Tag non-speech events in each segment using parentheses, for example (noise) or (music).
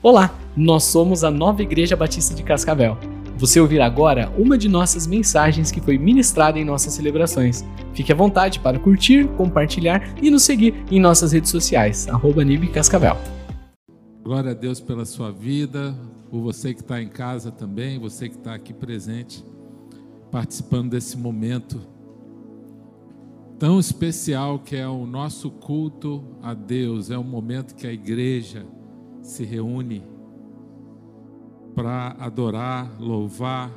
Olá, nós somos a Nova Igreja Batista de Cascavel. Você ouvirá agora uma de nossas mensagens que foi ministrada em nossas celebrações. Fique à vontade para curtir, compartilhar e nos seguir em nossas redes sociais, arroba Cascavel. Glória a Deus pela sua vida, por você que está em casa também, você que está aqui presente, participando desse momento tão especial que é o nosso culto a Deus, é o momento que a igreja se reúne para adorar, louvar,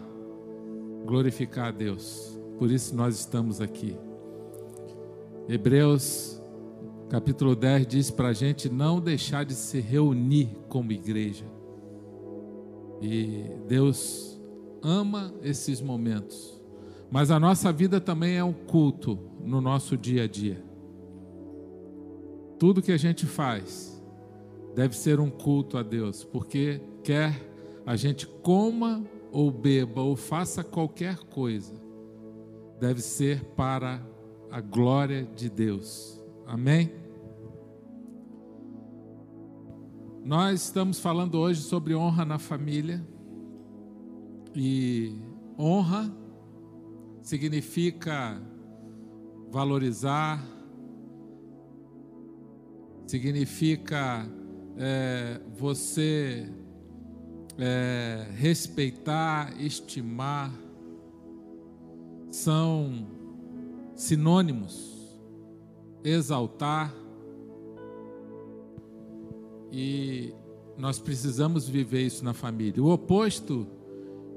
glorificar a Deus. Por isso nós estamos aqui. Hebreus capítulo 10 diz para a gente não deixar de se reunir como igreja. E Deus ama esses momentos. Mas a nossa vida também é um culto no nosso dia a dia. Tudo que a gente faz deve ser um culto a Deus, porque quer a gente coma ou beba ou faça qualquer coisa, deve ser para a glória de Deus. Amém? Nós estamos falando hoje sobre honra na família. E honra significa valorizar, significa é, você é, respeitar, estimar, são sinônimos. Exaltar. E nós precisamos viver isso na família. O oposto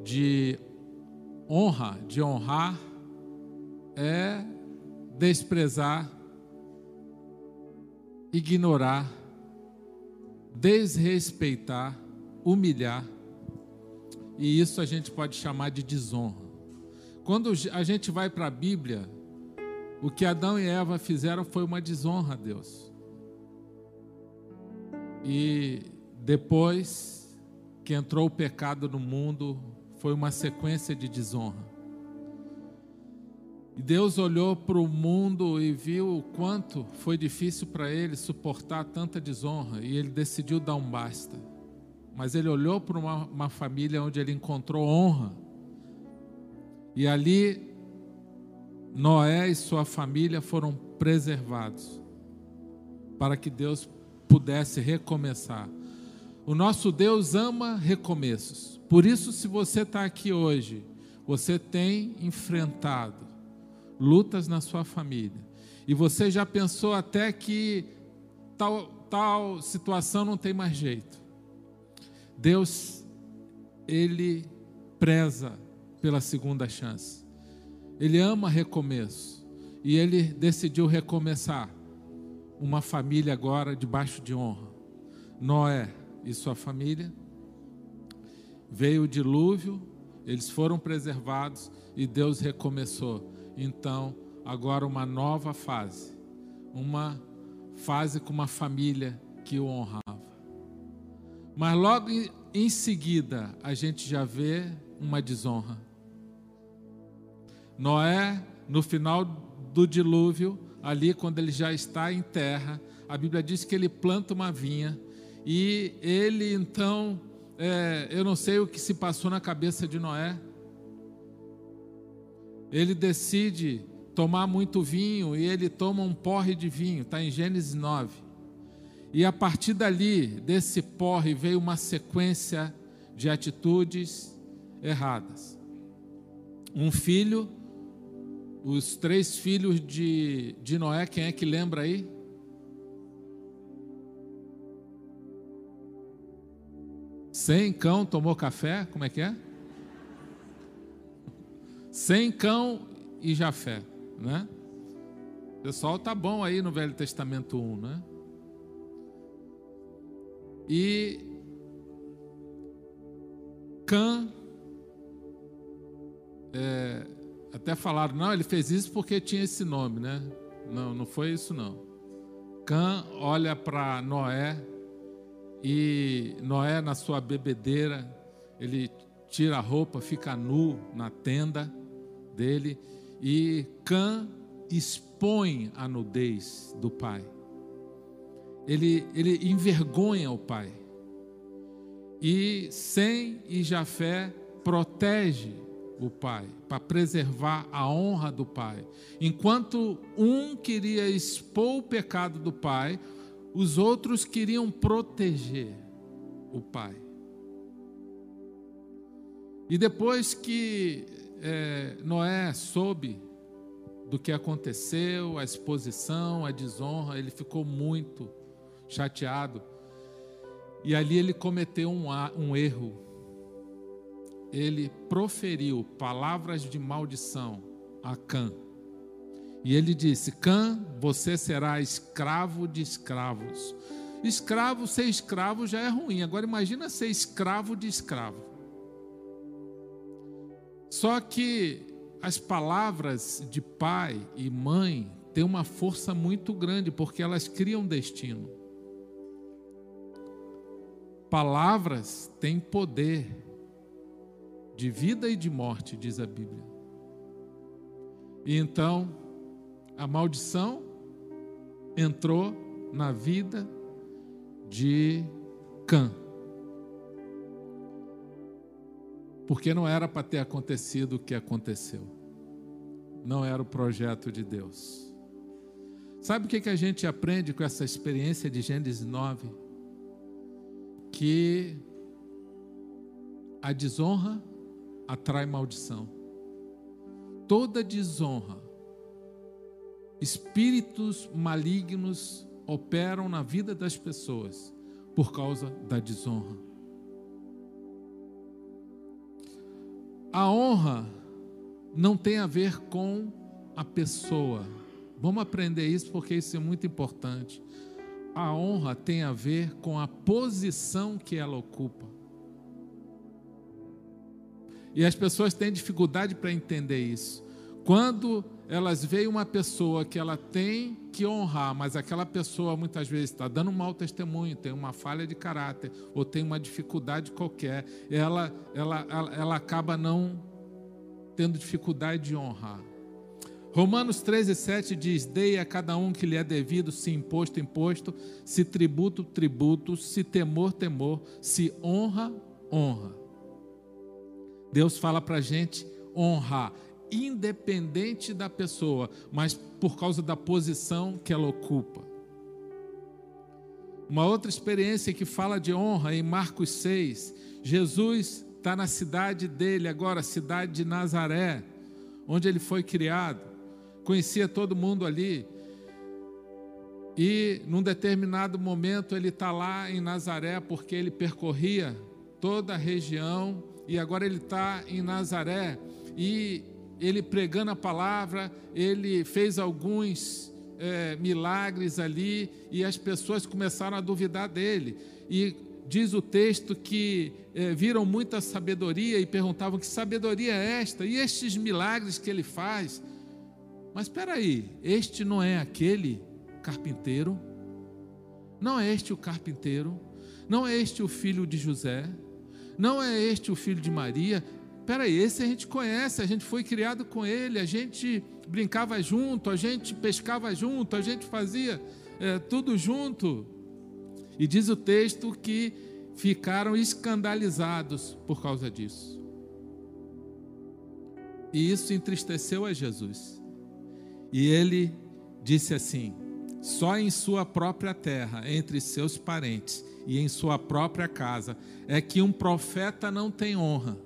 de honra, de honrar, é desprezar, ignorar desrespeitar, humilhar. E isso a gente pode chamar de desonra. Quando a gente vai para a Bíblia, o que Adão e Eva fizeram foi uma desonra a Deus. E depois que entrou o pecado no mundo, foi uma sequência de desonra. E Deus olhou para o mundo e viu o quanto foi difícil para ele suportar tanta desonra, e ele decidiu dar um basta. Mas ele olhou para uma, uma família onde ele encontrou honra, e ali Noé e sua família foram preservados, para que Deus pudesse recomeçar. O nosso Deus ama recomeços, por isso, se você está aqui hoje, você tem enfrentado lutas na sua família, e você já pensou até que tal, tal situação não tem mais jeito. Deus, Ele preza pela segunda chance. Ele ama recomeço. E Ele decidiu recomeçar uma família agora debaixo de honra. Noé e sua família. Veio o dilúvio, eles foram preservados e Deus recomeçou então agora uma nova fase, uma fase com uma família que o honrava. Mas logo em seguida a gente já vê uma desonra. Noé, no final do dilúvio, ali quando ele já está em terra, a Bíblia diz que ele planta uma vinha e ele então, é, eu não sei o que se passou na cabeça de Noé, ele decide tomar muito vinho e ele toma um porre de vinho, está em Gênesis 9. E a partir dali, desse porre, veio uma sequência de atitudes erradas. Um filho, os três filhos de, de Noé, quem é que lembra aí? Sem cão tomou café, como é que é? Sem cão e Jafé, né? Pessoal tá bom aí no Velho Testamento 1, né? E Cã, é, até falaram, não, ele fez isso porque tinha esse nome, né? Não, não foi isso não. Cã olha para Noé e Noé na sua bebedeira, ele tira a roupa, fica nu na tenda dele e Cã expõe a nudez do pai. Ele, ele envergonha o pai. E Sem e Jafé protege o pai, para preservar a honra do pai. Enquanto um queria expor o pecado do pai, os outros queriam proteger o pai. E depois que é, Noé soube do que aconteceu, a exposição, a desonra, ele ficou muito chateado. E ali ele cometeu um, um erro. Ele proferiu palavras de maldição a Cã. E ele disse: Cã, você será escravo de escravos. Escravo, ser escravo já é ruim. Agora imagina ser escravo de escravo. Só que as palavras de pai e mãe têm uma força muito grande, porque elas criam destino. Palavras têm poder de vida e de morte, diz a Bíblia. E então, a maldição entrou na vida de Cã. Porque não era para ter acontecido o que aconteceu. Não era o projeto de Deus. Sabe o que, que a gente aprende com essa experiência de Gênesis 9? Que a desonra atrai maldição. Toda desonra, espíritos malignos operam na vida das pessoas por causa da desonra. A honra não tem a ver com a pessoa. Vamos aprender isso porque isso é muito importante. A honra tem a ver com a posição que ela ocupa. E as pessoas têm dificuldade para entender isso. Quando elas veem uma pessoa que ela tem que honrar, mas aquela pessoa muitas vezes está dando um mau testemunho, tem uma falha de caráter ou tem uma dificuldade qualquer, ela, ela, ela, ela acaba não tendo dificuldade de honrar. Romanos 13, 7 diz: Dei a cada um que lhe é devido, se imposto, imposto, se tributo, tributo, se temor, temor, se honra, honra. Deus fala para a gente honrar independente da pessoa, mas por causa da posição que ela ocupa. Uma outra experiência que fala de honra em Marcos 6, Jesus está na cidade dele agora, cidade de Nazaré, onde ele foi criado, conhecia todo mundo ali. E num determinado momento ele está lá em Nazaré porque ele percorria toda a região e agora ele está em Nazaré e ele pregando a palavra, ele fez alguns é, milagres ali e as pessoas começaram a duvidar dele. E diz o texto que é, viram muita sabedoria e perguntavam: que sabedoria é esta? E estes milagres que ele faz? Mas espera aí, este não é aquele carpinteiro? Não é este o carpinteiro? Não é este o filho de José? Não é este o filho de Maria? Peraí, esse a gente conhece, a gente foi criado com ele, a gente brincava junto, a gente pescava junto, a gente fazia é, tudo junto. E diz o texto que ficaram escandalizados por causa disso. E isso entristeceu a Jesus. E ele disse assim: só em sua própria terra, entre seus parentes e em sua própria casa, é que um profeta não tem honra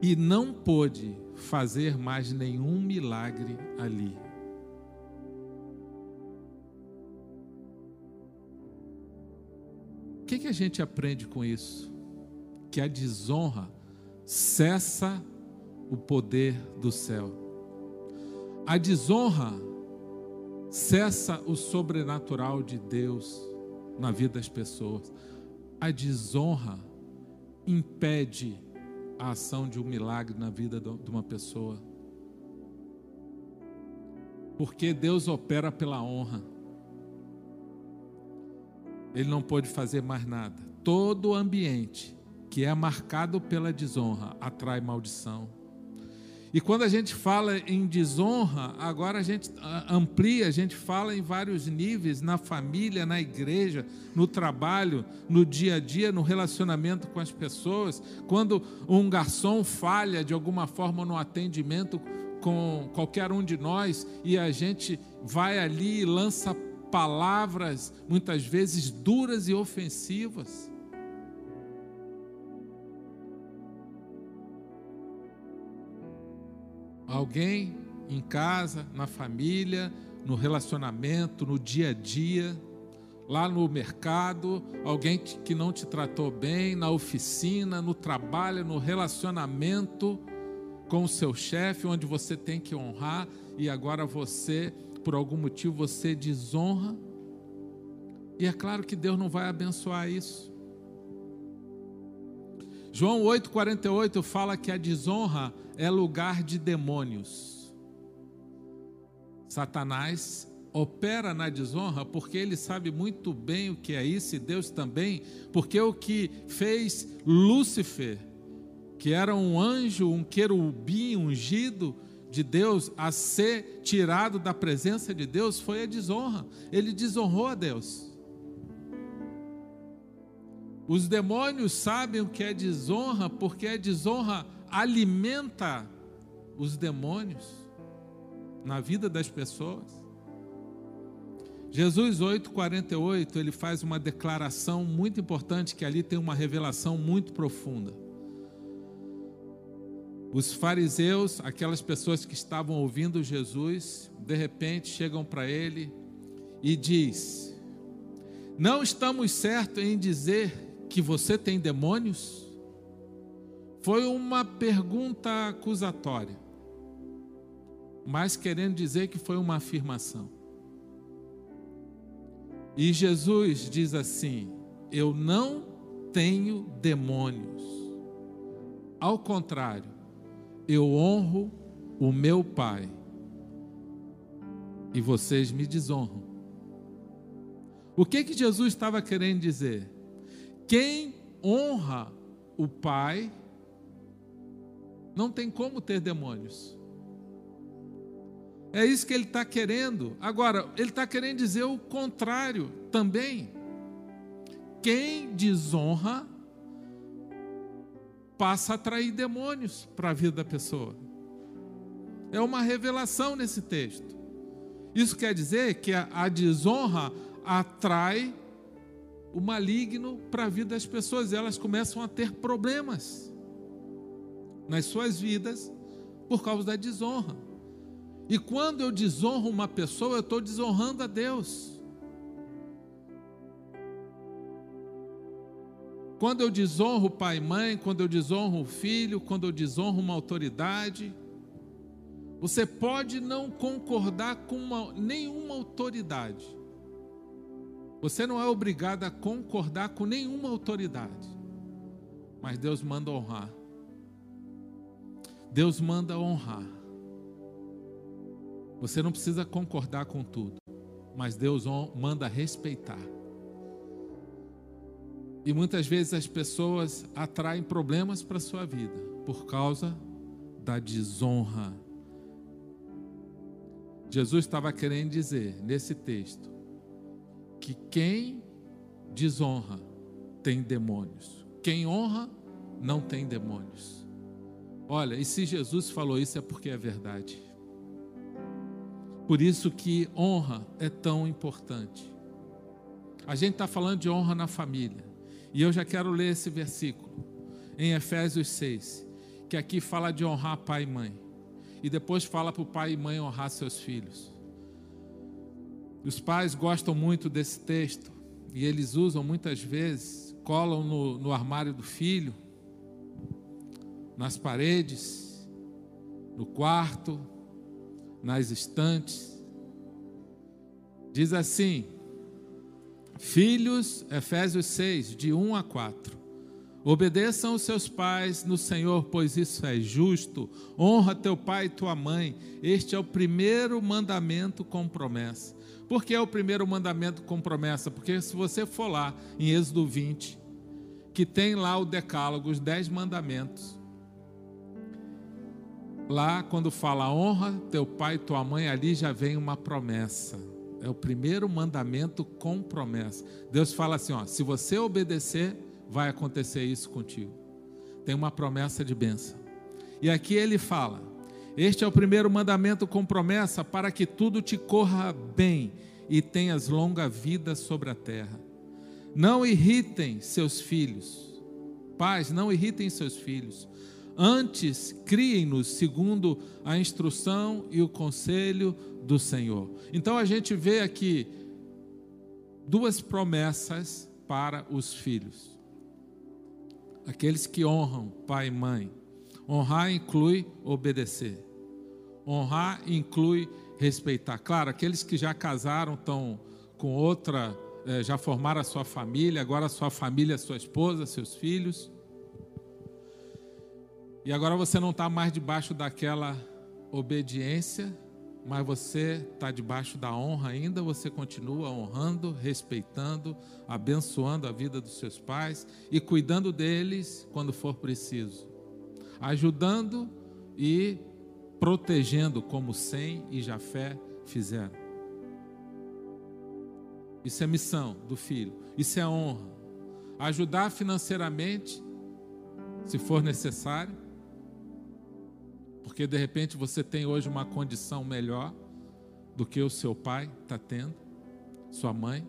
e não pôde fazer mais nenhum milagre ali. O que, que a gente aprende com isso? Que a desonra cessa o poder do céu. A desonra cessa o sobrenatural de Deus na vida das pessoas. A desonra impede a ação de um milagre na vida de uma pessoa. Porque Deus opera pela honra. Ele não pode fazer mais nada. Todo ambiente que é marcado pela desonra atrai maldição. E quando a gente fala em desonra, agora a gente amplia, a gente fala em vários níveis, na família, na igreja, no trabalho, no dia a dia, no relacionamento com as pessoas. Quando um garçom falha de alguma forma no atendimento com qualquer um de nós e a gente vai ali e lança palavras, muitas vezes duras e ofensivas. Alguém em casa, na família, no relacionamento, no dia a dia, lá no mercado, alguém que não te tratou bem, na oficina, no trabalho, no relacionamento com o seu chefe, onde você tem que honrar e agora você, por algum motivo, você desonra. E é claro que Deus não vai abençoar isso. João 8,48 fala que a desonra é lugar de demônios. Satanás opera na desonra porque ele sabe muito bem o que é isso, e Deus também, porque o que fez Lúcifer, que era um anjo, um querubim ungido de Deus, a ser tirado da presença de Deus, foi a desonra. Ele desonrou a Deus. Os demônios sabem o que é desonra, porque a desonra alimenta os demônios na vida das pessoas. Jesus 8:48, ele faz uma declaração muito importante que ali tem uma revelação muito profunda. Os fariseus, aquelas pessoas que estavam ouvindo Jesus, de repente chegam para ele e diz: Não estamos certos em dizer que você tem demônios? Foi uma pergunta acusatória, mas querendo dizer que foi uma afirmação. E Jesus diz assim: Eu não tenho demônios. Ao contrário, eu honro o meu Pai e vocês me desonram. O que que Jesus estava querendo dizer? Quem honra o Pai não tem como ter demônios. É isso que ele está querendo. Agora, ele está querendo dizer o contrário também. Quem desonra passa a atrair demônios para a vida da pessoa. É uma revelação nesse texto. Isso quer dizer que a, a desonra atrai o maligno para a vida das pessoas, elas começam a ter problemas nas suas vidas por causa da desonra. E quando eu desonro uma pessoa, eu estou desonrando a Deus. Quando eu desonro pai e mãe, quando eu desonro o filho, quando eu desonro uma autoridade, você pode não concordar com uma, nenhuma autoridade, você não é obrigado a concordar com nenhuma autoridade, mas Deus manda honrar. Deus manda honrar. Você não precisa concordar com tudo, mas Deus manda respeitar. E muitas vezes as pessoas atraem problemas para a sua vida por causa da desonra. Jesus estava querendo dizer nesse texto que quem desonra tem demônios, quem honra não tem demônios. Olha, e se Jesus falou isso é porque é verdade. Por isso que honra é tão importante. A gente está falando de honra na família. E eu já quero ler esse versículo em Efésios 6, que aqui fala de honrar pai e mãe. E depois fala para o pai e mãe honrar seus filhos. Os pais gostam muito desse texto e eles usam muitas vezes, colam no, no armário do filho, nas paredes, no quarto, nas estantes. Diz assim, Filhos, Efésios 6, de 1 a 4. Obedeçam os seus pais no Senhor, pois isso é justo. Honra teu pai e tua mãe. Este é o primeiro mandamento com promessa por que é o primeiro mandamento com promessa? Porque se você for lá em Êxodo 20, que tem lá o decálogo, os dez mandamentos, Lá, quando fala honra teu pai e tua mãe, ali já vem uma promessa. É o primeiro mandamento com promessa. Deus fala assim: ó, se você obedecer, vai acontecer isso contigo. Tem uma promessa de bênção. E aqui ele fala: Este é o primeiro mandamento com promessa para que tudo te corra bem e tenhas longa vida sobre a terra. Não irritem seus filhos. Pais, não irritem seus filhos. Antes, criem-nos segundo a instrução e o conselho do Senhor. Então a gente vê aqui duas promessas para os filhos. Aqueles que honram pai e mãe. Honrar inclui obedecer. Honrar inclui respeitar. Claro, aqueles que já casaram estão com outra, é, já formaram a sua família, agora a sua família, a sua esposa, seus filhos. E agora você não está mais debaixo daquela obediência, mas você está debaixo da honra ainda, você continua honrando, respeitando, abençoando a vida dos seus pais e cuidando deles quando for preciso, ajudando e protegendo como Sem e Jafé fizeram. Isso é missão do filho, isso é honra. Ajudar financeiramente, se for necessário, porque de repente você tem hoje uma condição melhor do que o seu pai está tendo, sua mãe.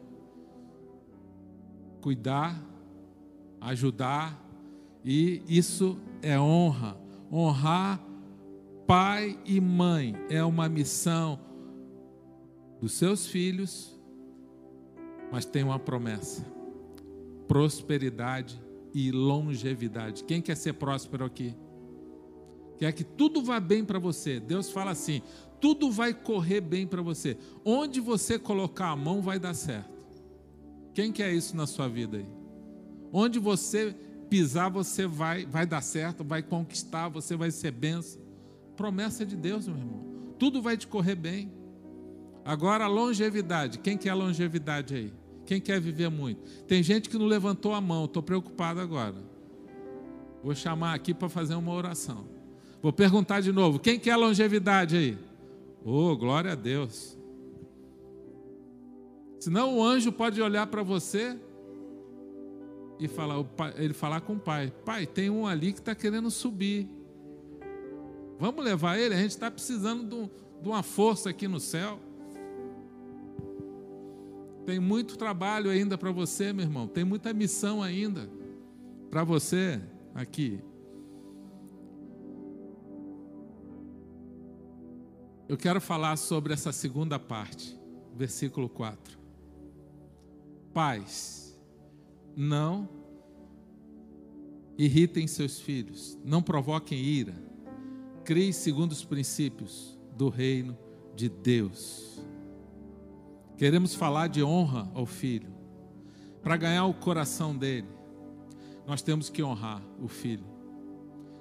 Cuidar, ajudar, e isso é honra. Honrar pai e mãe é uma missão dos seus filhos, mas tem uma promessa: prosperidade e longevidade. Quem quer ser próspero aqui? Quer que tudo vá bem para você? Deus fala assim: tudo vai correr bem para você. Onde você colocar a mão vai dar certo. Quem quer isso na sua vida aí? Onde você pisar, você vai, vai dar certo, vai conquistar, você vai ser benção promessa de Deus, meu irmão. Tudo vai te correr bem. Agora, longevidade. Quem quer longevidade aí? Quem quer viver muito? Tem gente que não levantou a mão, estou preocupado agora. Vou chamar aqui para fazer uma oração. Vou perguntar de novo: quem quer longevidade aí? Oh, glória a Deus. Senão o anjo pode olhar para você e falar, ele falar com o pai: Pai, tem um ali que está querendo subir. Vamos levar ele? A gente está precisando de uma força aqui no céu. Tem muito trabalho ainda para você, meu irmão. Tem muita missão ainda para você aqui. Eu quero falar sobre essa segunda parte, versículo 4. Pais, não irritem seus filhos, não provoquem ira Crie segundo os princípios do reino de Deus. Queremos falar de honra ao filho. Para ganhar o coração dele, nós temos que honrar o filho.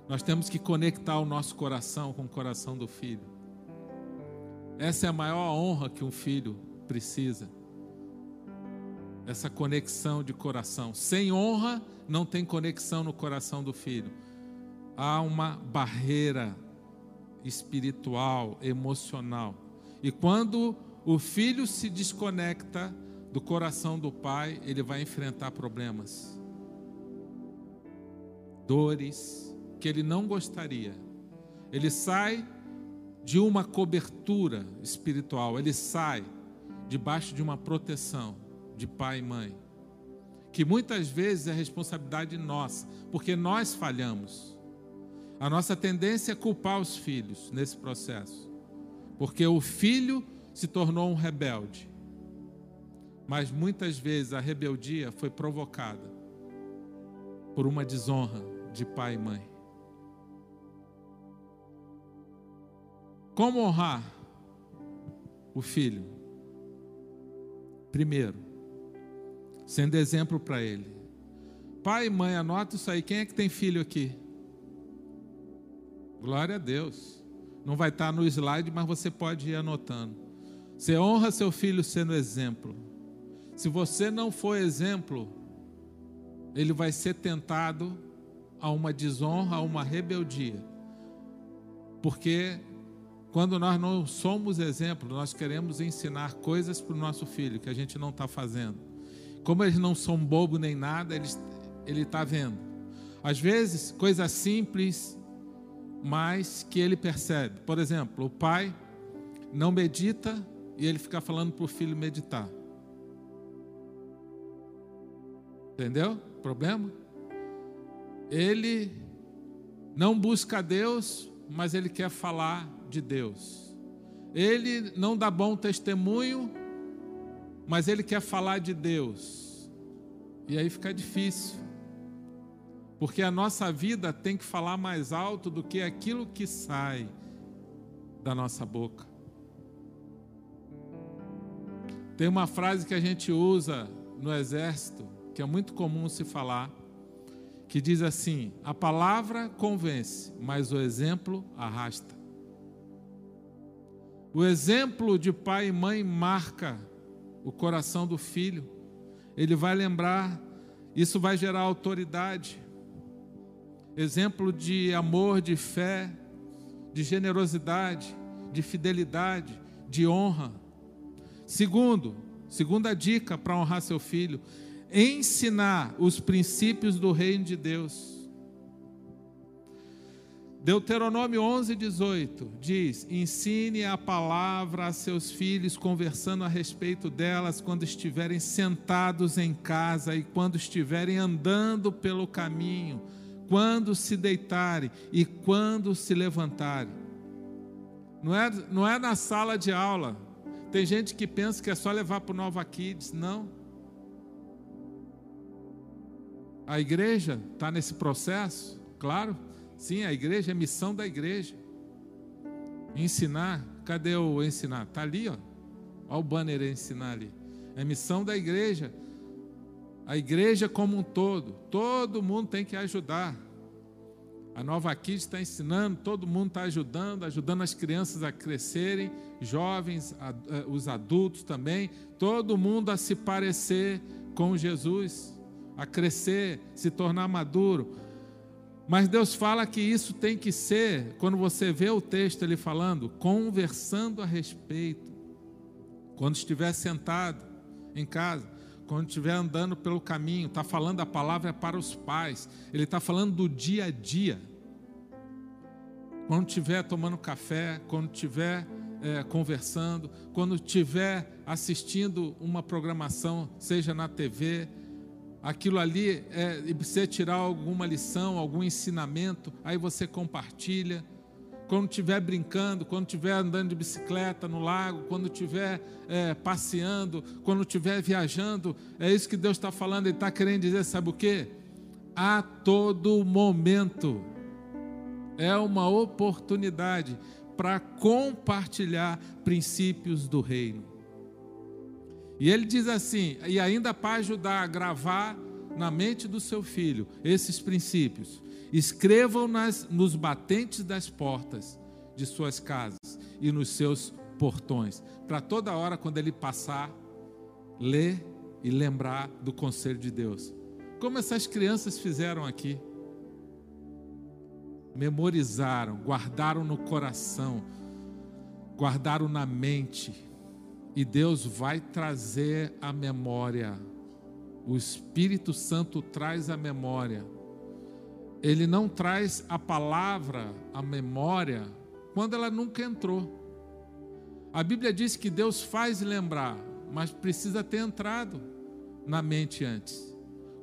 Nós temos que conectar o nosso coração com o coração do filho. Essa é a maior honra que um filho precisa. Essa conexão de coração. Sem honra, não tem conexão no coração do filho. Há uma barreira espiritual, emocional. E quando o filho se desconecta do coração do pai, ele vai enfrentar problemas, dores que ele não gostaria. Ele sai de uma cobertura espiritual, ele sai debaixo de uma proteção de pai e mãe, que muitas vezes é responsabilidade nossa, porque nós falhamos. A nossa tendência é culpar os filhos nesse processo, porque o filho se tornou um rebelde. Mas muitas vezes a rebeldia foi provocada por uma desonra de pai e mãe. Como honrar o filho? Primeiro, sendo exemplo para ele. Pai e mãe, anota isso aí. Quem é que tem filho aqui? Glória a Deus. Não vai estar no slide, mas você pode ir anotando. Você honra seu filho sendo exemplo. Se você não for exemplo, ele vai ser tentado a uma desonra, a uma rebeldia. Porque quando nós não somos exemplo, nós queremos ensinar coisas para o nosso filho que a gente não está fazendo. Como eles não são bobo nem nada, eles, ele está vendo. Às vezes, coisas simples, mas que ele percebe. Por exemplo, o pai não medita e ele fica falando para o filho meditar. Entendeu? Problema? Ele não busca Deus, mas ele quer falar de Deus. Ele não dá bom testemunho, mas ele quer falar de Deus. E aí fica difícil. Porque a nossa vida tem que falar mais alto do que aquilo que sai da nossa boca. Tem uma frase que a gente usa no exército, que é muito comum se falar, que diz assim: a palavra convence, mas o exemplo arrasta. O exemplo de pai e mãe marca o coração do filho. Ele vai lembrar, isso vai gerar autoridade. Exemplo de amor, de fé, de generosidade, de fidelidade, de honra. Segundo, segunda dica para honrar seu filho, ensinar os princípios do reino de Deus. Deuteronômio 11, 18 diz: Ensine a palavra a seus filhos, conversando a respeito delas quando estiverem sentados em casa e quando estiverem andando pelo caminho, quando se deitarem e quando se levantarem. Não é, não é na sala de aula. Tem gente que pensa que é só levar para o Nova Kids. Não. A igreja está nesse processo, claro. Sim, a igreja é missão da igreja. Ensinar, cadê o ensinar? Está ali, ó. Olha o banner ensinar ali. É missão da igreja. A igreja como um todo. Todo mundo tem que ajudar. A Nova Kids está ensinando, todo mundo está ajudando, ajudando as crianças a crescerem, jovens, eh, os adultos também, todo mundo a se parecer com Jesus a crescer, se tornar maduro. Mas Deus fala que isso tem que ser, quando você vê o texto ele falando, conversando a respeito. Quando estiver sentado em casa, quando estiver andando pelo caminho, está falando a palavra para os pais, ele está falando do dia a dia. Quando estiver tomando café, quando estiver é, conversando, quando estiver assistindo uma programação, seja na TV, aquilo ali é, e você tirar alguma lição, algum ensinamento, aí você compartilha. Quando estiver brincando, quando estiver andando de bicicleta no lago, quando estiver é, passeando, quando estiver viajando, é isso que Deus está falando. Ele está querendo dizer, sabe o que? A todo momento é uma oportunidade para compartilhar princípios do reino. E ele diz assim, e ainda para ajudar a gravar na mente do seu filho esses princípios, escrevam nas, nos batentes das portas de suas casas e nos seus portões, para toda hora quando ele passar, ler e lembrar do conselho de Deus. Como essas crianças fizeram aqui. Memorizaram, guardaram no coração, guardaram na mente e Deus vai trazer a memória. O Espírito Santo traz a memória. Ele não traz a palavra, a memória, quando ela nunca entrou. A Bíblia diz que Deus faz lembrar, mas precisa ter entrado na mente antes.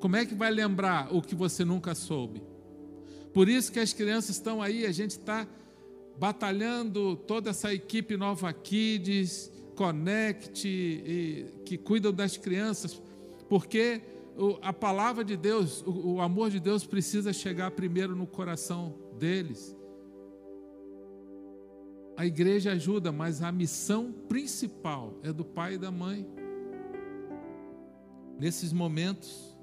Como é que vai lembrar o que você nunca soube? Por isso que as crianças estão aí, a gente está batalhando, toda essa equipe Nova Kids, Connect, e, que cuidam das crianças, porque a palavra de Deus, o, amor de Deus precisa chegar primeiro no coração deles. A igreja ajuda, mas a missão principal é do pai e da mãe. Nesses momentos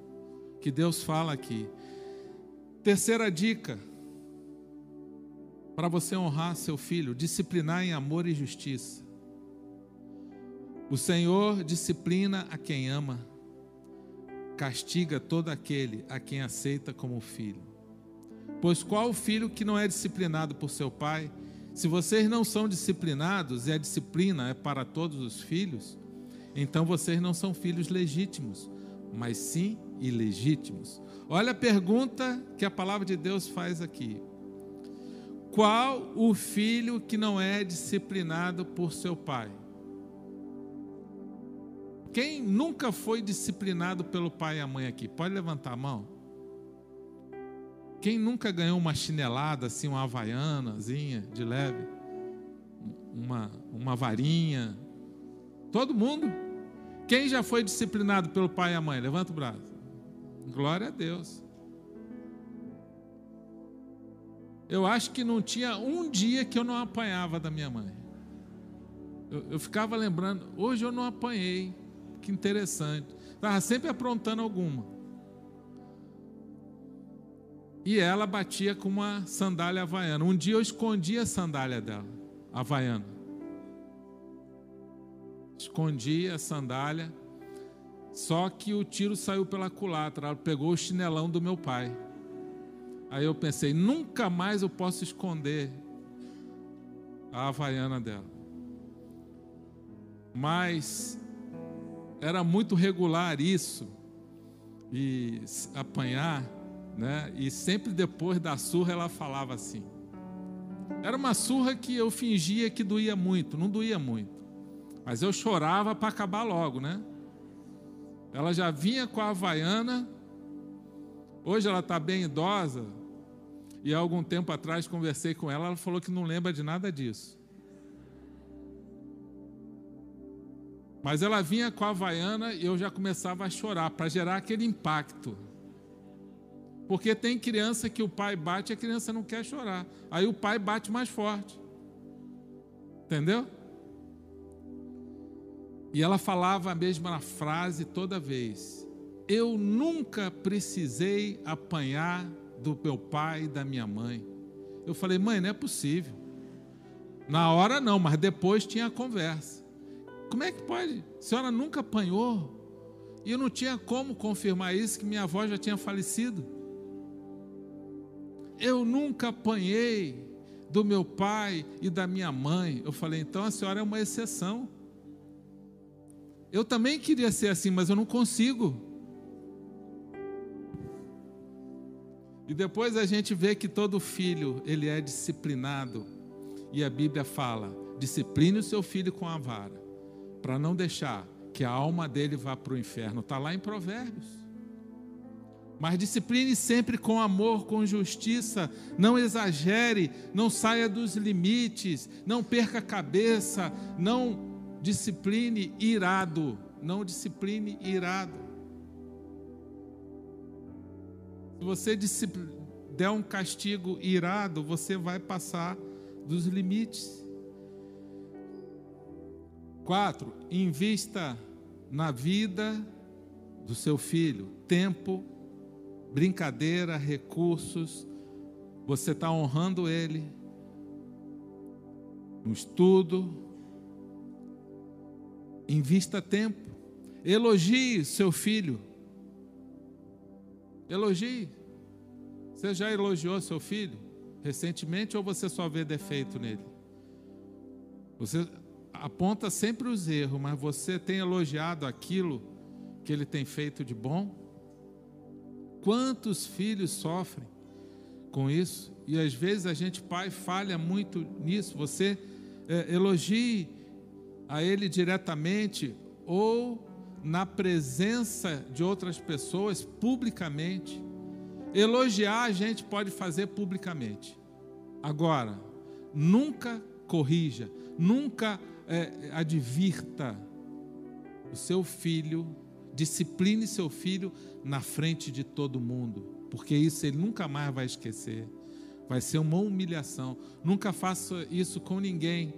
que Deus fala aqui. Terceira dica para você honrar seu filho: disciplinar em amor e justiça. O Senhor disciplina a quem ama, castiga todo aquele a quem aceita como filho. Pois qual o filho que não é disciplinado por seu pai Se vocês não são disciplinados e a disciplina é para todos os filhos, então vocês não são filhos legítimos, mas sim ilegítimos. Olha a pergunta que a palavra de Deus faz aqui. Qual o filho que não é disciplinado por seu pai? Quem nunca foi disciplinado pelo pai e a mãe aqui? Pode levantar a mão. Quem nunca ganhou uma chinelada, assim, uma havaianazinha de leve? Uma, uma varinha? Todo mundo? Quem já foi disciplinado pelo pai e a mãe? Levanta o braço. Glória a Deus. Eu acho que não tinha um dia que eu não apanhava da minha mãe. Eu, eu ficava lembrando, hoje eu não apanhei. Que interessante. Estava sempre aprontando alguma. E ela batia com uma sandália havaiana. Um dia eu escondi a sandália dela, havaiana. Escondi a sandália. Só que o tiro saiu pela culatra. Ela pegou o chinelão do meu pai. Aí eu pensei, nunca mais eu posso esconder a havaiana dela. Mas era muito regular isso, e apanhar, né? E sempre depois da surra ela falava assim. Era uma surra que eu fingia que doía muito, não doía muito. Mas eu chorava para acabar logo, né? Ela já vinha com a havaiana. Hoje ela está bem idosa, e há algum tempo atrás conversei com ela, ela falou que não lembra de nada disso. Mas ela vinha com a Havaiana e eu já começava a chorar, para gerar aquele impacto. Porque tem criança que o pai bate e a criança não quer chorar. Aí o pai bate mais forte. Entendeu? E ela falava a mesma frase toda vez. Eu nunca precisei apanhar do meu pai e da minha mãe. Eu falei, mãe, não é possível. Na hora não, mas depois tinha a conversa. Como é que pode? A senhora nunca apanhou? E eu não tinha como confirmar isso, que minha avó já tinha falecido. Eu nunca apanhei do meu pai e da minha mãe. Eu falei, então a senhora é uma exceção. Eu também queria ser assim, mas eu não consigo. E depois a gente vê que todo filho, ele é disciplinado. E a Bíblia fala: discipline o seu filho com a vara, para não deixar que a alma dele vá para o inferno. Está lá em Provérbios. Mas discipline sempre com amor, com justiça, não exagere, não saia dos limites, não perca a cabeça, não discipline irado, não discipline irado. Se você der um castigo irado, você vai passar dos limites. Quatro, invista na vida do seu filho, tempo, brincadeira, recursos. Você está honrando ele no estudo. Invista tempo. Elogie seu filho. Elogie. Você já elogiou seu filho recentemente ou você só vê defeito nele? Você aponta sempre os erros, mas você tem elogiado aquilo que ele tem feito de bom? Quantos filhos sofrem com isso? E às vezes a gente, pai, falha muito nisso. Você é, elogie a ele diretamente ou na presença de outras pessoas publicamente. Elogiar a gente pode fazer publicamente. Agora, nunca corrija, nunca é, advirta o seu filho, discipline seu filho na frente de todo mundo, porque isso ele nunca mais vai esquecer. Vai ser uma humilhação. Nunca faça isso com ninguém.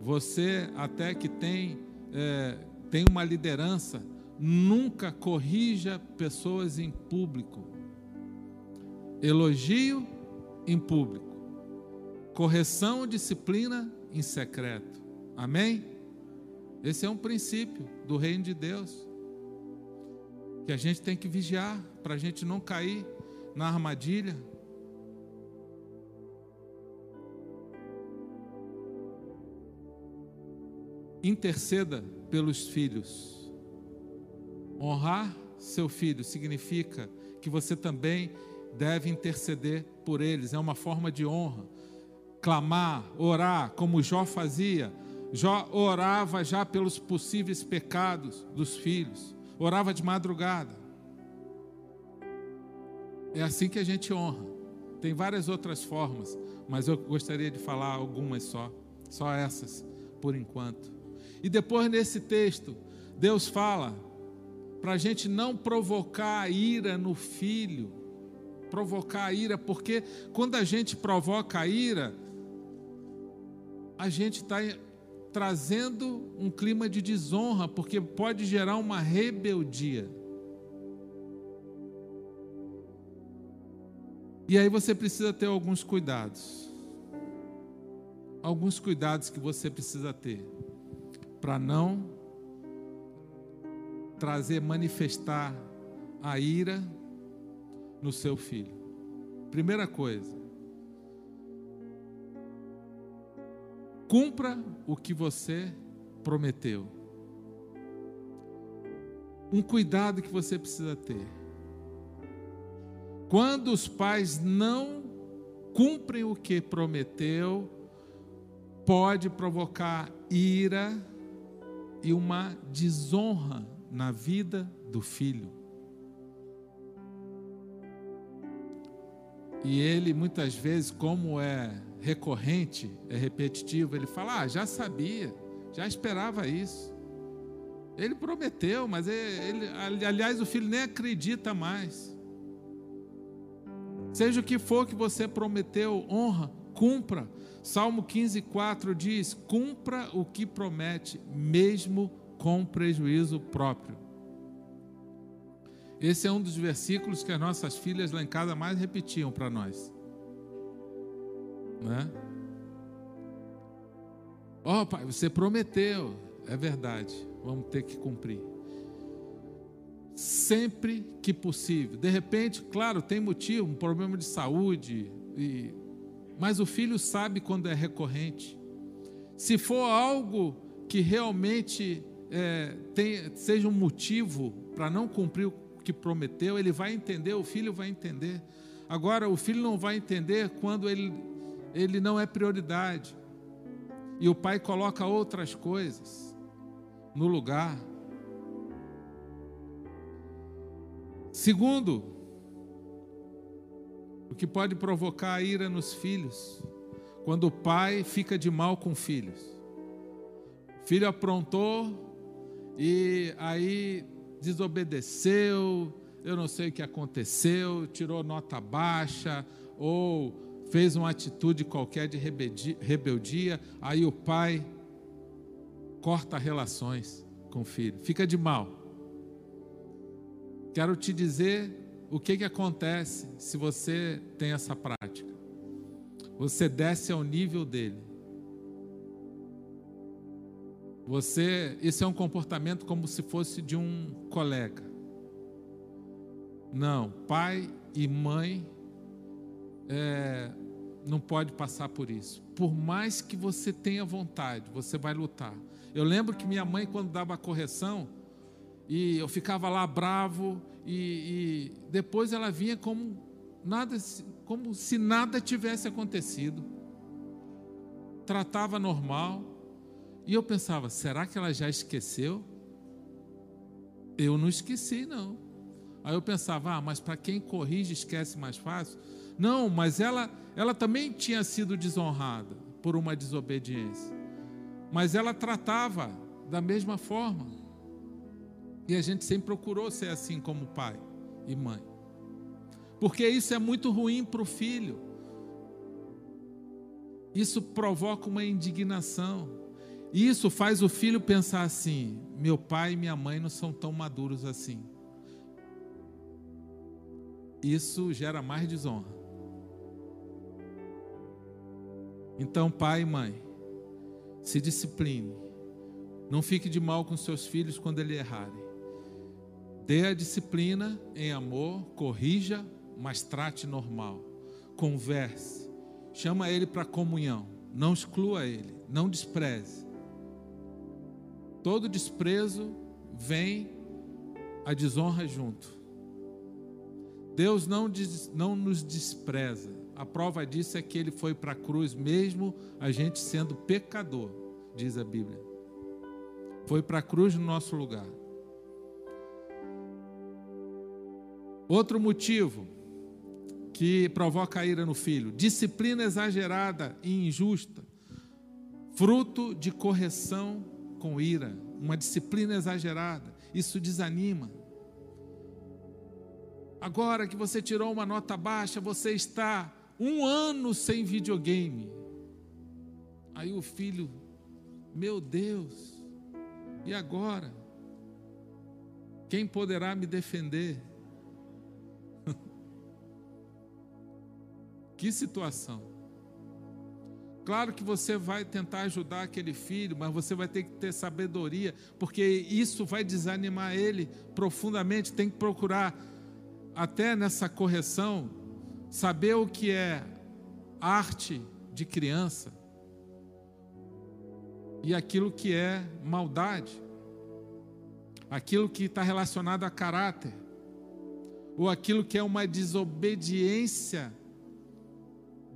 Você até que tem é, tem uma liderança, nunca corrija pessoas em público. Elogio em público. Correção, disciplina em secreto. Amém? Esse é um princípio do reino de Deus. Que a gente tem que vigiar para a gente não cair na armadilha. Interceda pelos filhos. Honrar seu filho significa que você também deve interceder por eles, é uma forma de honra. Clamar, orar, como Jó fazia, Jó orava já pelos possíveis pecados dos filhos, orava de madrugada. É assim que a gente honra. Tem várias outras formas, mas eu gostaria de falar algumas só, só essas, por enquanto. E depois nesse texto, Deus fala para a gente não provocar a ira no filho, provocar a ira, porque quando a gente provoca a ira, a gente está trazendo um clima de desonra, porque pode gerar uma rebeldia. E aí você precisa ter alguns cuidados. Alguns cuidados que você precisa ter para não trazer, manifestar a ira no seu filho. Primeira coisa, cumpra o que você prometeu. Um cuidado que você precisa ter. Quando os pais não cumprem o que prometeu, pode provocar ira e uma desonra na vida do filho. E ele muitas vezes, como é recorrente, é repetitivo, ele fala: Ah, já sabia, já esperava isso. Ele prometeu, mas ele, aliás, o filho nem acredita mais. Seja o que for que você prometeu, honra, cumpra. Salmo 15, 4 diz: Cumpra o que promete, mesmo com prejuízo próprio. Esse é um dos versículos que as nossas filhas lá em casa mais repetiam para nós. Né? Ó oh, pai, você prometeu. É verdade, vamos ter que cumprir. Sempre que possível. De repente, claro, tem motivo, um problema de saúde, e... mas o filho sabe quando é recorrente. Se for algo que realmente é, tem, seja um motivo para não cumprir o que prometeu, ele vai entender, o filho vai entender. Agora, o filho não vai entender quando ele ele não é prioridade. E o pai coloca outras coisas no lugar. Segundo, o que pode provocar a ira nos filhos, quando o pai fica de mal com filhos. O filho aprontou e aí desobedeceu, eu não sei o que aconteceu, tirou nota baixa ou fez uma atitude qualquer de rebeldia, aí o pai corta relações com o filho, fica de mal. Quero te dizer o que, que acontece se você tem essa prática. Você desce ao nível dele. Você, isso é um comportamento como se fosse de um colega. Não, pai e mãe é, não pode passar por isso. Por mais que você tenha vontade, você vai lutar. Eu lembro que minha mãe, quando dava a correção, e eu ficava lá bravo, e, e depois ela vinha como nada, como se nada tivesse acontecido. Tratava normal. E eu pensava, será que ela já esqueceu? Eu não esqueci, não. Aí eu pensava, ah, mas para quem corrige esquece mais fácil. Não, mas ela, ela também tinha sido desonrada por uma desobediência. Mas ela tratava da mesma forma. E a gente sempre procurou ser assim como pai e mãe. Porque isso é muito ruim para o filho. Isso provoca uma indignação. Isso faz o filho pensar assim: meu pai e minha mãe não são tão maduros assim. Isso gera mais desonra. Então, pai e mãe, se discipline. Não fique de mal com seus filhos quando eles errarem. Dê a disciplina em amor, corrija, mas trate normal. Converse. Chama ele para comunhão. Não exclua ele, não despreze. todo desprezo vem a desonra junto. Deus não, diz, não nos despreza. A prova disso é que ele foi para a cruz, mesmo a gente sendo pecador, diz a Bíblia. Foi para a cruz no nosso lugar. Outro motivo que provoca ira no filho: disciplina exagerada e injusta, fruto de correção com ira, uma disciplina exagerada. Isso desanima. Agora que você tirou uma nota baixa, você está um ano sem videogame. Aí o filho, meu Deus, e agora? Quem poderá me defender? (laughs) Que situação. Claro que você vai tentar ajudar aquele filho, mas você vai ter que ter sabedoria, porque isso vai desanimar ele profundamente. Tem que procurar, até nessa correção, saber o que é arte de criança e aquilo que é maldade, aquilo que está relacionado a caráter, ou aquilo que é uma desobediência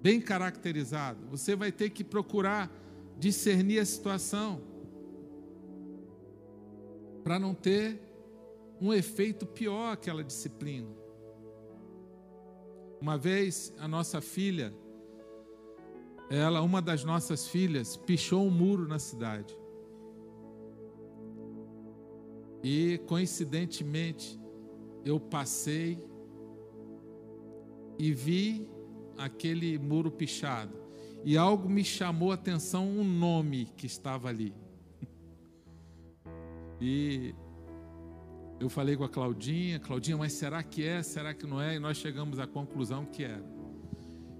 bem caracterizado. Você vai ter que procurar discernir a situação para não ter um efeito pior aquela disciplina. Uma vez a nossa filha, ela, uma das nossas filhas, pichou um muro na cidade. E coincidentemente eu passei e vi aquele muro pichado. E algo me chamou a atenção, um nome que estava ali. (laughs) E eu falei com a Claudinha, Claudinha, mas será que é? Será que não é? E nós chegamos à conclusão que era.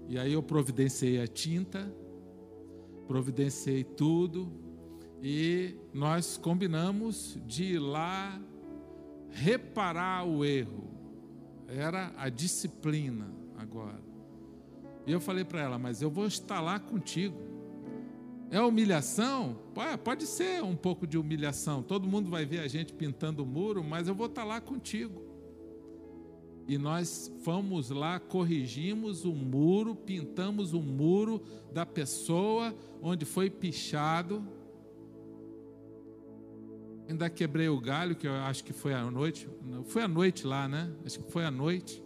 E aí eu providenciei a tinta, providenciei tudo, e nós combinamos de ir lá reparar o erro. Era a disciplina agora. E eu falei para ela, mas eu vou estar lá contigo. É humilhação? Pode ser um pouco de humilhação. Todo mundo vai ver a gente pintando o muro, mas eu vou estar lá contigo. E nós fomos lá, corrigimos o muro, pintamos o muro da pessoa onde foi pichado. Ainda quebrei o galho, que eu acho que foi à noite. Foi à noite lá, né? Acho que foi à noite.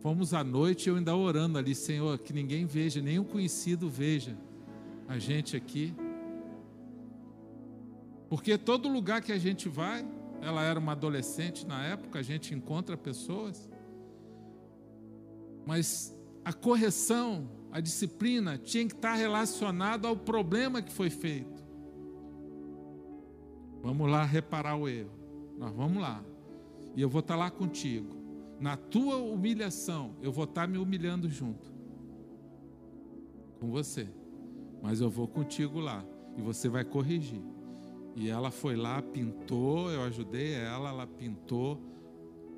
Fomos à noite e eu ainda orando ali, Senhor, que ninguém veja, nenhum conhecido veja a gente aqui. Porque todo lugar que a gente vai, ela era uma adolescente na época, a gente encontra pessoas. Mas a correção, a disciplina tinha que estar relacionada ao problema que foi feito. Vamos lá reparar o erro. Nós vamos lá. E eu vou estar lá contigo na tua humilhação, eu vou estar me humilhando junto com você. Mas eu vou contigo lá e você vai corrigir. E ela foi lá, pintou, eu ajudei ela, ela pintou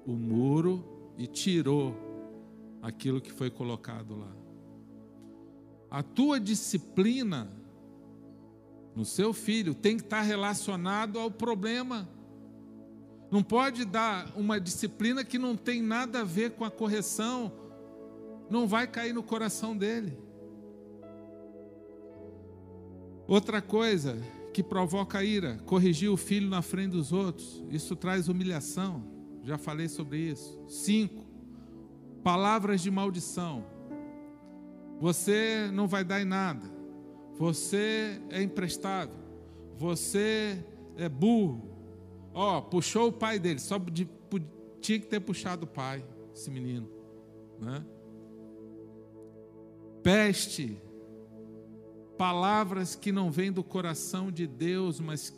o muro e tirou aquilo que foi colocado lá. A tua disciplina no seu filho tem que estar relacionado ao problema não pode dar uma disciplina que não tem nada a ver com a correção, não vai cair no coração dele. Outra coisa que provoca ira, corrigir o filho na frente dos outros, isso traz humilhação. Já falei sobre isso. Cinco, palavras de maldição. Você não vai dar em nada. Você é imprestável. Você é burro. Ó, oh, puxou o pai dele, só de, tinha que ter puxado o pai, esse menino, né? Peste, palavras que não vêm do coração de Deus, mas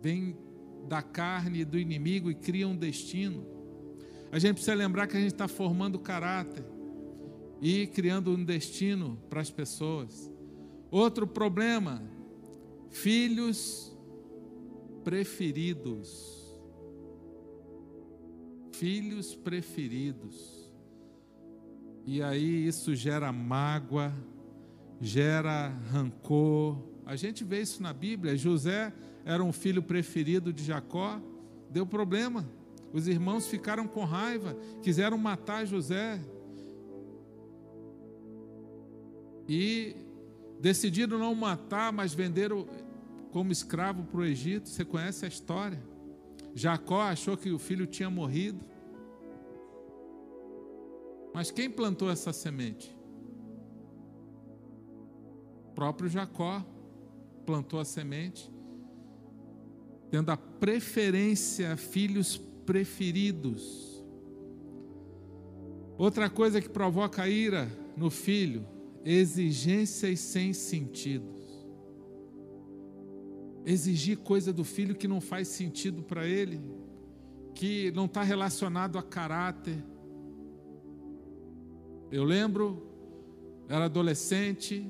vêm da carne do inimigo e criam um destino. A gente precisa lembrar que a gente está formando caráter e criando um destino para as pessoas. Outro problema, filhos preferidos. Filhos preferidos. E aí isso gera mágoa, gera rancor. A gente vê isso na Bíblia. José era um filho preferido de Jacó, deu problema. Os irmãos ficaram com raiva, quiseram matar José. E decidiram não matar, mas venderam como escravo para o Egito. Você conhece a história? Jacó achou que o filho tinha morrido. Mas quem plantou essa semente? Próprio Jacó plantou a semente, tendo a preferência filhos preferidos. Outra coisa que provoca ira no filho, exigências sem sentido exigir coisa do filho que não faz sentido para ele, que não está relacionado a caráter. Eu lembro, era adolescente,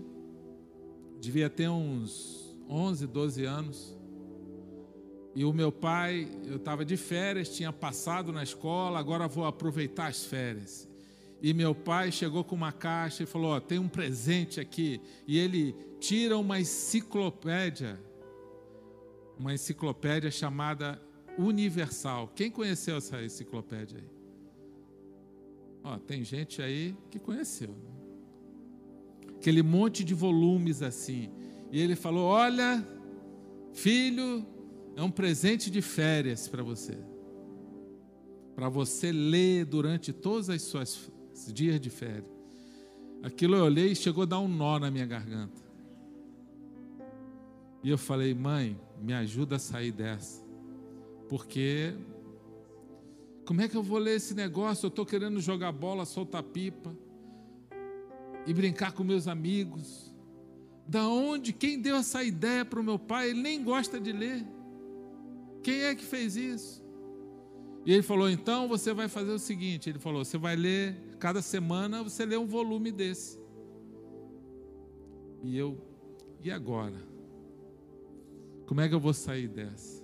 devia ter uns 11, 12 anos, e o meu pai, eu estava de férias, tinha passado na escola, agora vou aproveitar as férias. E meu pai chegou com uma caixa e falou: oh, tem um presente aqui. E ele tira uma enciclopédia uma enciclopédia chamada Universal. Quem conheceu essa enciclopédia aí? Ó, tem gente aí que conheceu. Né? Aquele monte de volumes assim. E ele falou: Olha, filho, é um presente de férias para você. Para você ler durante todos os seus dias de férias. Aquilo eu olhei e chegou a dar um nó na minha garganta. E eu falei, mãe, me ajuda a sair dessa. Porque como é que eu vou ler esse negócio? Eu estou querendo jogar bola, soltar pipa e brincar com meus amigos. Da onde? Quem deu essa ideia para o meu pai? Ele nem gosta de ler. Quem é que fez isso? E ele falou: então você vai fazer o seguinte: ele falou, você vai ler, cada semana você lê um volume desse. E eu, e agora? Como é que eu vou sair dessa?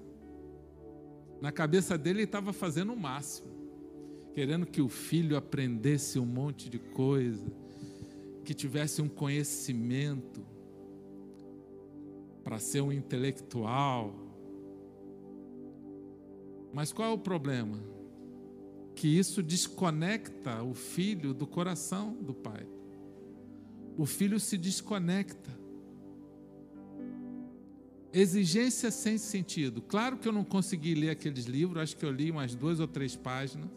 Na cabeça dele, ele estava fazendo o máximo, querendo que o filho aprendesse um monte de coisa, que tivesse um conhecimento para ser um intelectual. Mas qual é o problema? Que isso desconecta o filho do coração do pai. O filho se desconecta. Exigência sem sentido. Claro que eu não consegui ler aqueles livros, acho que eu li umas duas ou três páginas.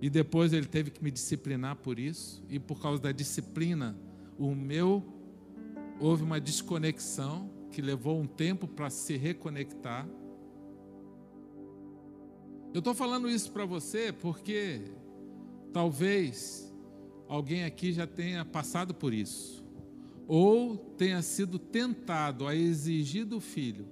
E depois ele teve que me disciplinar por isso. E por causa da disciplina, o meu houve uma desconexão que levou um tempo para se reconectar. Eu estou falando isso para você porque talvez alguém aqui já tenha passado por isso ou tenha sido tentado a exigir do filho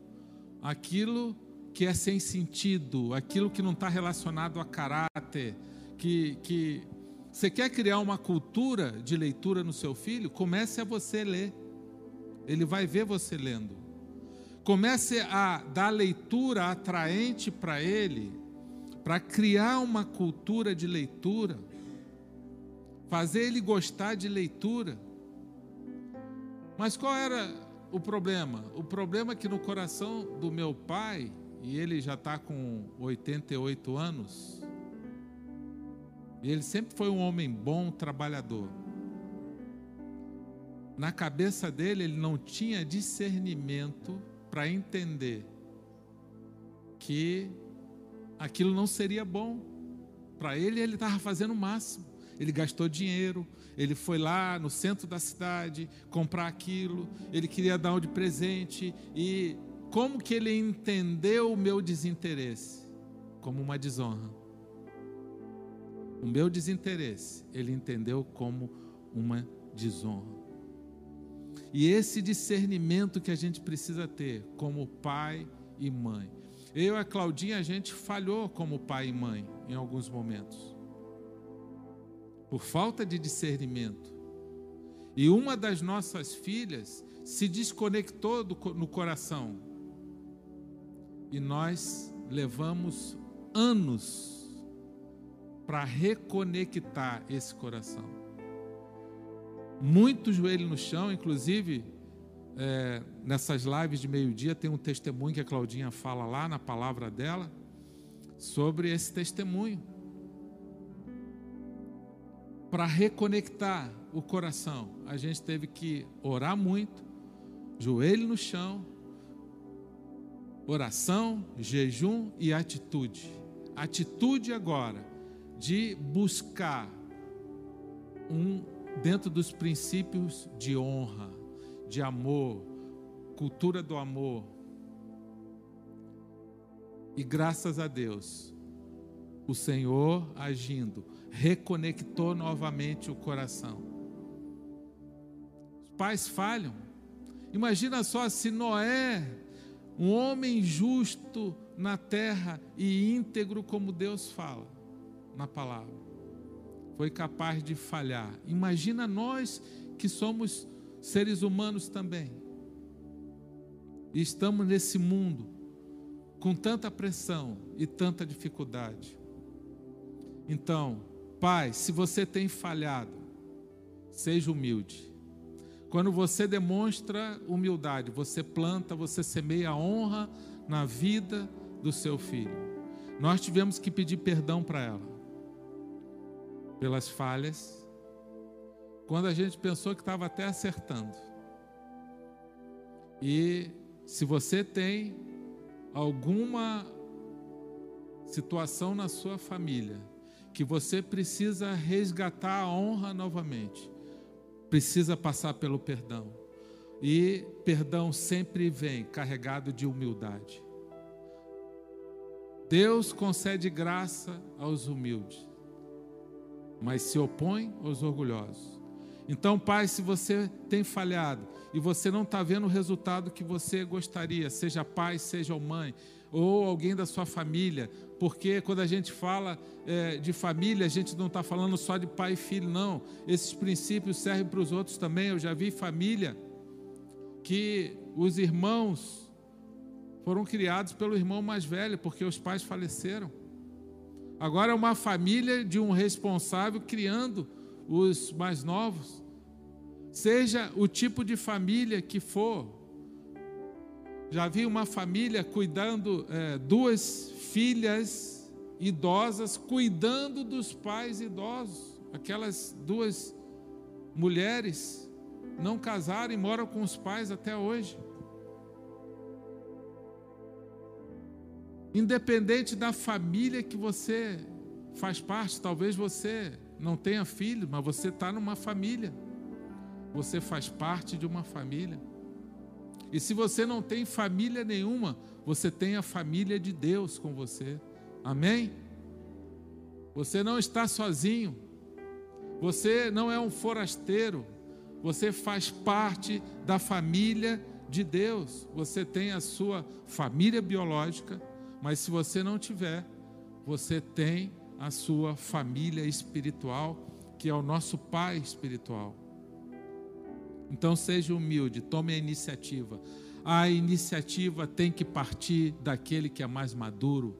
aquilo que é sem sentido, aquilo que não está relacionado a caráter, que, que você quer criar uma cultura de leitura no seu filho, comece a você ler. Ele vai ver você lendo. Comece a dar leitura atraente para ele, para criar uma cultura de leitura, fazer ele gostar de leitura. Mas qual era o problema? O problema é que no coração do meu pai, e ele já está com 88 anos, ele sempre foi um homem bom, trabalhador. Na cabeça dele, ele não tinha discernimento para entender que aquilo não seria bom. Para ele, ele estava fazendo o máximo. Ele gastou dinheiro, ele foi lá no centro da cidade comprar aquilo, ele queria dar um de presente e como que ele entendeu o meu desinteresse? Como uma desonra. O meu desinteresse, ele entendeu como uma desonra. E esse discernimento que a gente precisa ter como pai e mãe. Eu e a Claudinha, a gente falhou como pai e mãe em alguns momentos por falta de discernimento. E uma das nossas filhas se desconectou do, no coração. E nós levamos anos para reconectar esse coração. muito joelho no chão, inclusive é, nessas lives de meio-dia tem um testemunho que a Claudinha fala lá na palavra dela sobre esse testemunho. Para reconectar o coração, a gente teve que orar muito, joelho no chão, oração, jejum e atitude. Atitude agora de buscar um dentro dos princípios de honra, de amor, cultura do amor. E graças a Deus, o Senhor agindo, reconectou novamente o coração. Os pais falham. Imagina só se Noé, um homem justo na terra e íntegro como Deus fala na palavra, foi capaz de falhar. Imagina nós que somos seres humanos também. E estamos nesse mundo com tanta pressão e tanta dificuldade. Então, Pai, se você tem falhado, seja humilde. Quando você demonstra humildade, você planta, você semeia honra na vida do seu filho. Nós tivemos que pedir perdão para ela pelas falhas, quando a gente pensou que estava até acertando. E se você tem alguma situação na sua família que você precisa resgatar a honra novamente, precisa passar pelo perdão. E perdão sempre vem carregado de humildade. Deus concede graça aos humildes mas se opõe aos orgulhosos. Então, pai, se você tem falhado e você não está vendo o resultado que você gostaria, seja pai, seja mãe, ou alguém da sua família, porque quando a gente fala é, de família, a gente não está falando só de pai e filho, não. Esses princípios servem para os outros também. Eu já vi família que os irmãos foram criados pelo irmão mais velho, porque os pais faleceram. Agora é uma família de um responsável criando os mais novos. Seja o tipo de família que for. Já vi uma família cuidando, é, duas filhas idosas cuidando dos pais idosos. Aquelas duas mulheres não casaram e moram com os pais até hoje. Independente da família que você faz parte, talvez você não tenha filho, mas você está numa família. Você faz parte de uma família. E se você não tem família nenhuma, você tem a família de Deus com você. Amém? Você não está sozinho. Você não é um forasteiro. Você faz parte da família de Deus. Você tem a sua família biológica, mas se você não tiver, você tem a sua família espiritual, que é o nosso pai espiritual. Então seja humilde, tome a iniciativa. A iniciativa tem que partir daquele que é mais maduro.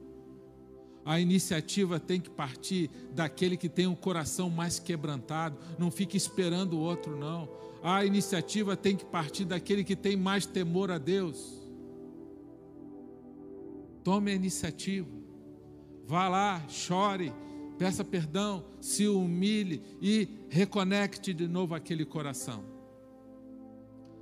A iniciativa tem que partir daquele que tem um coração mais quebrantado. Não fique esperando o outro, não. A iniciativa tem que partir daquele que tem mais temor a Deus. Tome a iniciativa. Vá lá, chore, peça perdão, se humilhe e reconecte de novo aquele coração.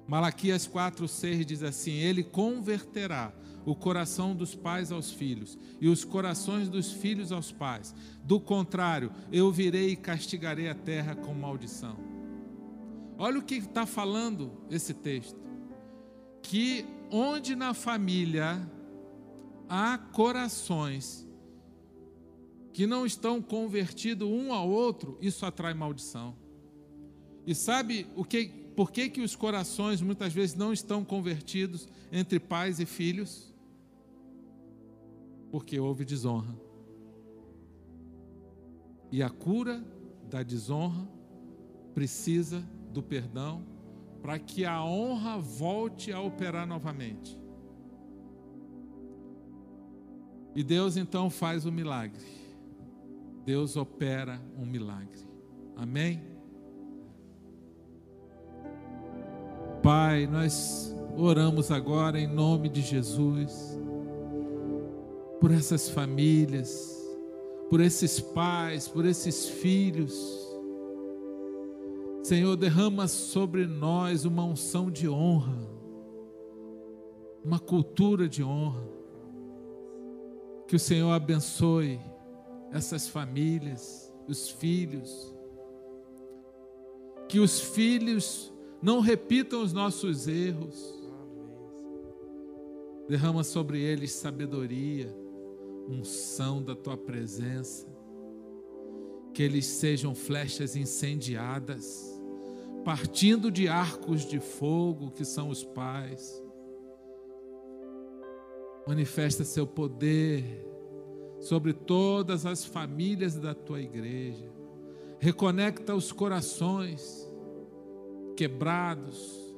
Malaquias 4,6 diz assim: Ele converterá o coração dos pais aos filhos e os corações dos filhos aos pais. Do contrário, eu virei e castigarei a terra com maldição. Olha o que está falando esse texto: que onde na família há corações que não estão convertidos um ao outro, isso atrai maldição. E sabe o que, por que, que os corações muitas vezes não estão convertidos entre pais e filhos? Porque houve desonra. E a cura da desonra precisa do perdão para que a honra volte a operar novamente. E Deus então faz o milagre. Deus opera um milagre. Amém? Pai, nós oramos agora em nome de Jesus por essas famílias, por esses pais, por esses filhos. Senhor, derrama sobre nós uma unção de honra, uma cultura de honra. Que o Senhor abençoe essas famílias, os filhos. Que os filhos não repitam os nossos erros. Derrama sobre eles sabedoria, unção da tua presença. Que eles sejam flechas incendiadas, partindo de arcos de fogo que são os pais. Manifesta seu poder sobre todas as famílias da tua igreja. Reconecta os corações quebrados.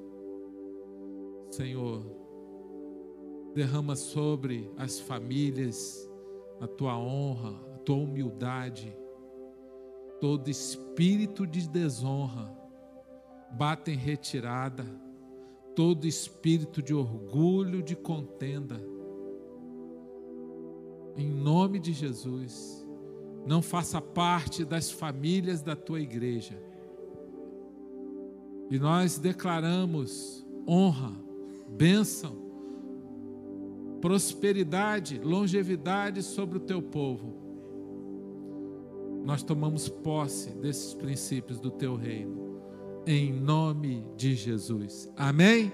Senhor, derrama sobre as famílias a tua honra, a tua humildade. Todo espírito de desonra bate em retirada, todo espírito de orgulho, de contenda em nome de Jesus, não faça parte das famílias da tua igreja. E nós declaramos honra, bênção, prosperidade, longevidade sobre o teu povo. Nós tomamos posse desses princípios do teu reino, em nome de Jesus. Amém?